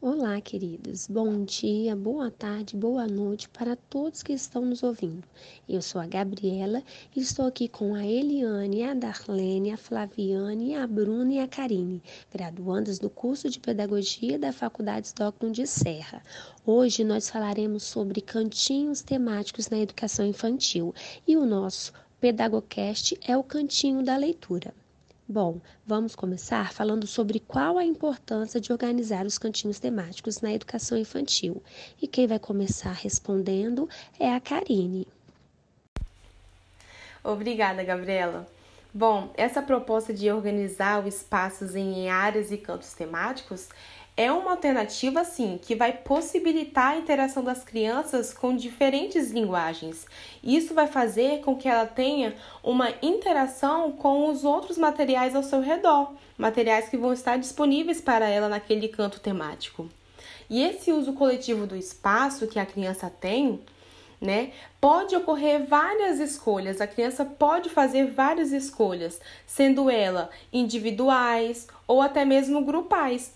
Olá, queridos. Bom dia, boa tarde, boa noite para todos que estão nos ouvindo. Eu sou a Gabriela e estou aqui com a Eliane, a Darlene, a Flaviane, a Bruna e a Karine, graduandas do curso de Pedagogia da Faculdade Stockton de Serra. Hoje nós falaremos sobre cantinhos temáticos na educação infantil e o nosso Pedagocast é o cantinho da leitura. Bom, vamos começar falando sobre qual a importância de organizar os cantinhos temáticos na educação infantil. E quem vai começar respondendo é a Karine. Obrigada, Gabriela. Bom, essa proposta de organizar os espaços em áreas e cantos temáticos é uma alternativa, sim, que vai possibilitar a interação das crianças com diferentes linguagens. Isso vai fazer com que ela tenha uma interação com os outros materiais ao seu redor, materiais que vão estar disponíveis para ela naquele canto temático. E esse uso coletivo do espaço que a criança tem, né, pode ocorrer várias escolhas. A criança pode fazer várias escolhas, sendo ela individuais ou até mesmo grupais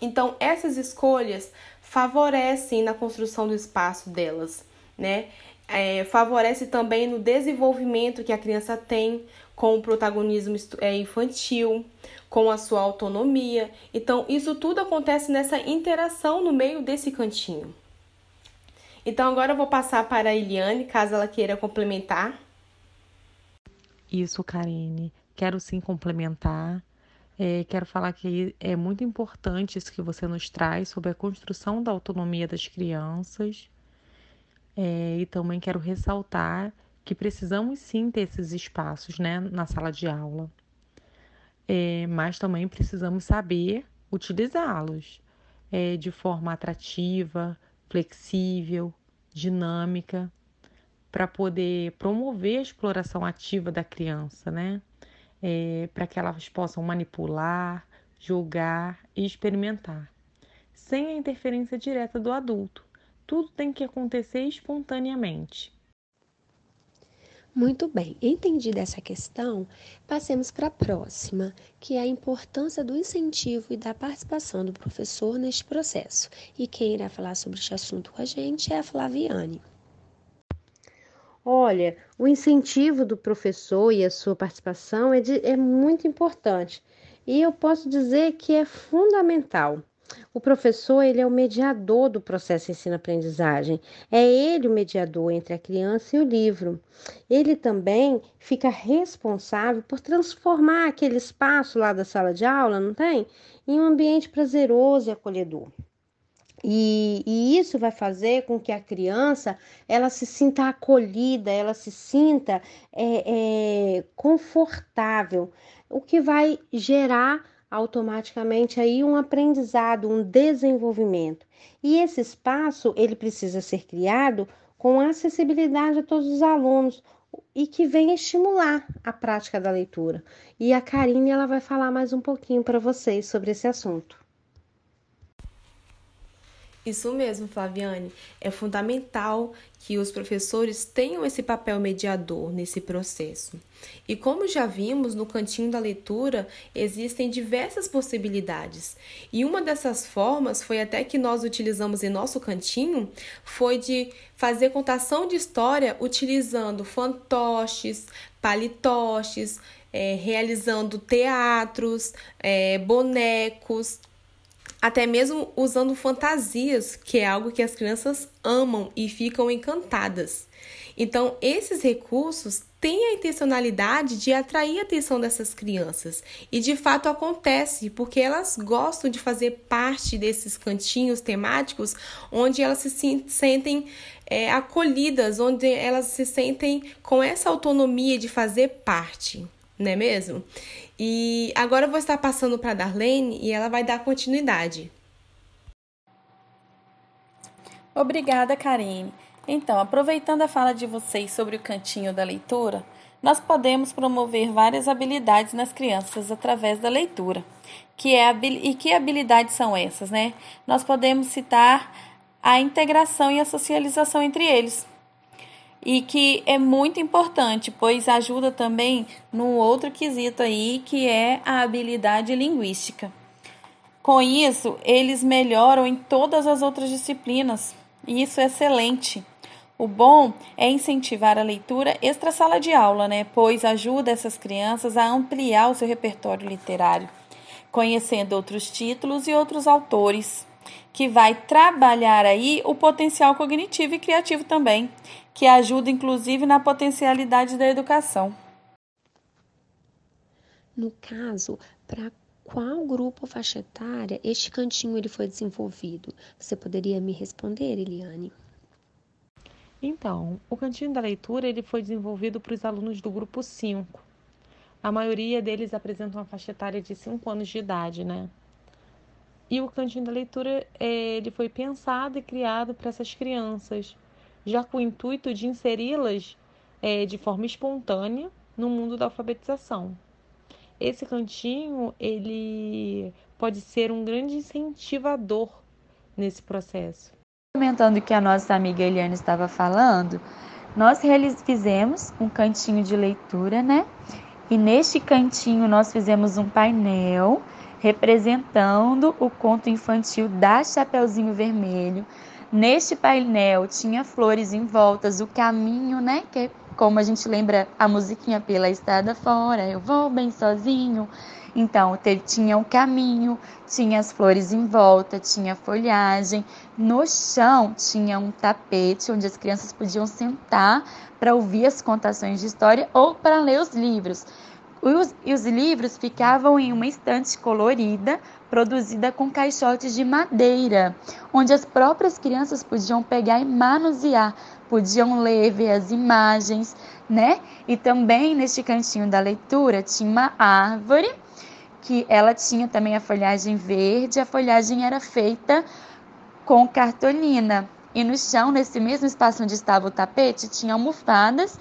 então, essas escolhas favorecem na construção do espaço delas, né? É, favorece também no desenvolvimento que a criança tem com o protagonismo é, infantil, com a sua autonomia. Então, isso tudo acontece nessa interação no meio desse cantinho. Então, agora eu vou passar para a Eliane, caso ela queira complementar. Isso, Karine. Quero sim complementar. É, quero falar que é muito importante isso que você nos traz sobre a construção da autonomia das crianças. É, e também quero ressaltar que precisamos sim ter esses espaços né, na sala de aula, é, mas também precisamos saber utilizá-los é, de forma atrativa, flexível, dinâmica, para poder promover a exploração ativa da criança, né? É, para que elas possam manipular, julgar e experimentar, sem a interferência direta do adulto. Tudo tem que acontecer espontaneamente. Muito bem, entendida essa questão, passemos para a próxima, que é a importância do incentivo e da participação do professor neste processo. E quem irá falar sobre este assunto com a gente é a Flaviane. Olha, o incentivo do professor e a sua participação é, de, é muito importante e eu posso dizer que é fundamental. O professor ele é o mediador do processo ensino-aprendizagem. É ele o mediador entre a criança e o livro. Ele também fica responsável por transformar aquele espaço lá da sala de aula, não tem? Em um ambiente prazeroso e acolhedor. E, e, isso vai fazer com que a criança ela se sinta acolhida, ela se sinta é, é, confortável, o que vai gerar automaticamente aí um aprendizado, um desenvolvimento. E esse espaço ele precisa ser criado com acessibilidade a todos os alunos e que venha estimular a prática da leitura. E a Karine ela vai falar mais um pouquinho para vocês sobre esse assunto. Isso mesmo, Flaviane. É fundamental que os professores tenham esse papel mediador nesse processo. E como já vimos no cantinho da leitura, existem diversas possibilidades. E uma dessas formas foi até que nós utilizamos em nosso cantinho, foi de fazer contação de história utilizando fantoches, palitoches, é, realizando teatros, é, bonecos, até mesmo usando fantasias, que é algo que as crianças amam e ficam encantadas. Então, esses recursos têm a intencionalidade de atrair a atenção dessas crianças. E de fato acontece, porque elas gostam de fazer parte desses cantinhos temáticos onde elas se sentem é, acolhidas, onde elas se sentem com essa autonomia de fazer parte não é mesmo? E agora eu vou estar passando para a Darlene e ela vai dar continuidade. Obrigada, Karine. Então, aproveitando a fala de vocês sobre o cantinho da leitura, nós podemos promover várias habilidades nas crianças através da leitura. Que é e que habilidades são essas, né? Nós podemos citar a integração e a socialização entre eles. E que é muito importante, pois ajuda também no outro quesito aí, que é a habilidade linguística. Com isso, eles melhoram em todas as outras disciplinas, e isso é excelente. O bom é incentivar a leitura extra sala de aula, né? Pois ajuda essas crianças a ampliar o seu repertório literário, conhecendo outros títulos e outros autores, que vai trabalhar aí o potencial cognitivo e criativo também, que ajuda inclusive na potencialidade da educação. No caso, para qual grupo faixa etária este cantinho ele foi desenvolvido? Você poderia me responder, Eliane? Então, o Cantinho da Leitura ele foi desenvolvido para os alunos do grupo 5. A maioria deles apresenta uma faixa etária de 5 anos de idade, né? E o Cantinho da Leitura é, ele foi pensado e criado para essas crianças, já com o intuito de inseri-las é, de forma espontânea no mundo da alfabetização. Esse cantinho ele pode ser um grande incentivador nesse processo. Comentando o que a nossa amiga Eliane estava falando, nós fizemos um cantinho de leitura, né? E neste cantinho nós fizemos um painel representando o conto infantil da Chapeuzinho Vermelho. Neste painel tinha flores em voltas, o caminho, né? Que como a gente lembra a musiquinha pela estrada fora, eu vou bem sozinho. Então, tinha o um caminho, tinha as flores em volta, tinha folhagem. No chão tinha um tapete onde as crianças podiam sentar para ouvir as contações de história ou para ler os livros. Os, e os livros ficavam em uma estante colorida, produzida com caixotes de madeira, onde as próprias crianças podiam pegar e manusear, podiam ler, ver as imagens, né? E também neste cantinho da leitura tinha uma árvore que ela tinha também a folhagem verde, a folhagem era feita com cartolina. E no chão, nesse mesmo espaço onde estava o tapete, tinha almofadas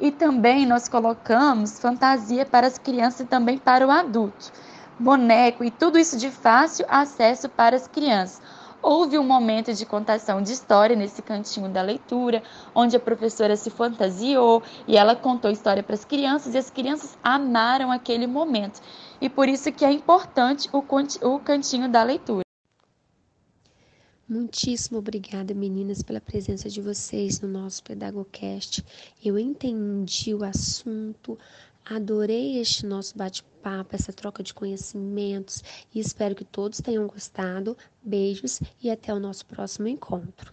e também nós colocamos fantasia para as crianças e também para o adulto. Boneco e tudo isso de fácil acesso para as crianças. Houve um momento de contação de história nesse cantinho da leitura, onde a professora se fantasiou e ela contou história para as crianças e as crianças amaram aquele momento. E por isso que é importante o cantinho da leitura. Muitíssimo obrigada, meninas, pela presença de vocês no nosso Pedagocast. Eu entendi o assunto, adorei este nosso bate-papo, essa troca de conhecimentos e espero que todos tenham gostado. Beijos e até o nosso próximo encontro.